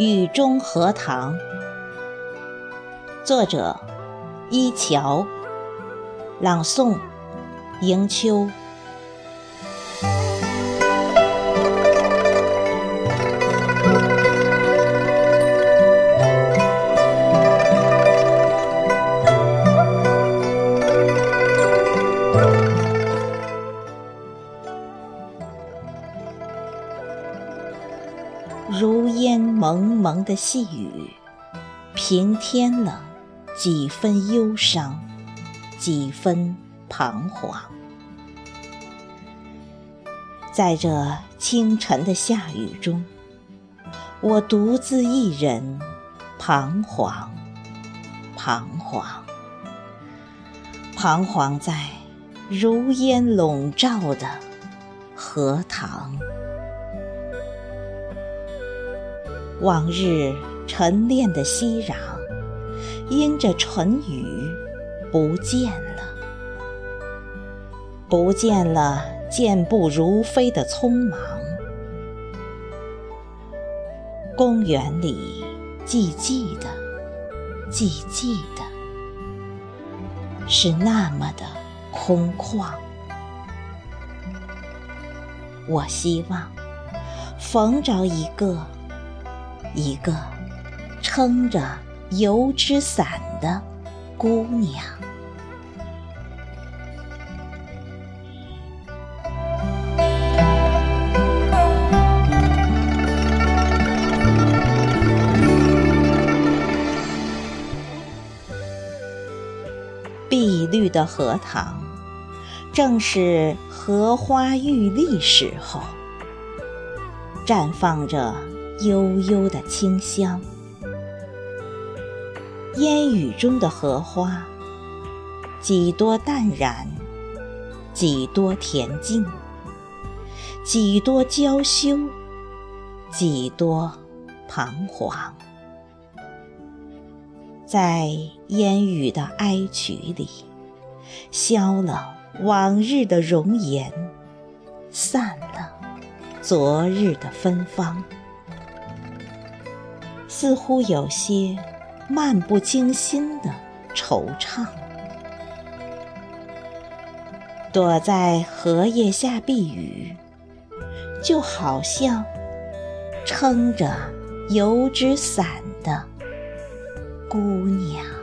雨中荷塘，作者：一桥，朗诵：迎秋。如烟蒙蒙的细雨，平添了几分忧伤，几分彷徨。在这清晨的下雨中，我独自一人，彷徨，彷徨，彷徨在如烟笼罩的荷塘。往日晨练的熙攘，因着春雨不见了，不见了健步如飞的匆忙。公园里寂寂的，寂寂的，是那么的空旷。我希望逢着一个。一个撑着油纸伞的姑娘，碧绿的荷塘，正是荷花欲立时候，绽放着。悠悠的清香，烟雨中的荷花，几多淡然，几多恬静，几多娇羞，几多彷徨。在烟雨的哀曲里，消了往日的容颜，散了昨日的芬芳。似乎有些漫不经心的惆怅，躲在荷叶下避雨，就好像撑着油纸伞的姑娘。